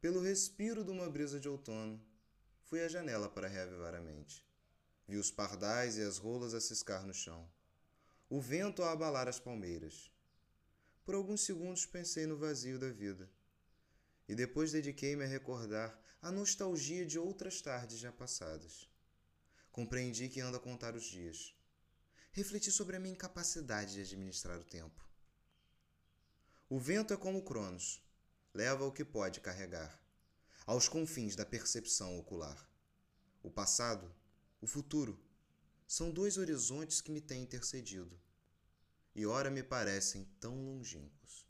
Pelo respiro de uma brisa de outono, fui à janela para reavivar a mente. Vi os pardais e as rolas a ciscar no chão, o vento a abalar as palmeiras. Por alguns segundos pensei no vazio da vida. E depois dediquei-me a recordar a nostalgia de outras tardes já passadas. Compreendi que ando a contar os dias. Refleti sobre a minha incapacidade de administrar o tempo. O vento é como Cronos, leva o que pode carregar, aos confins da percepção ocular. O passado, o futuro, são dois horizontes que me têm intercedido, e ora me parecem tão longínquos.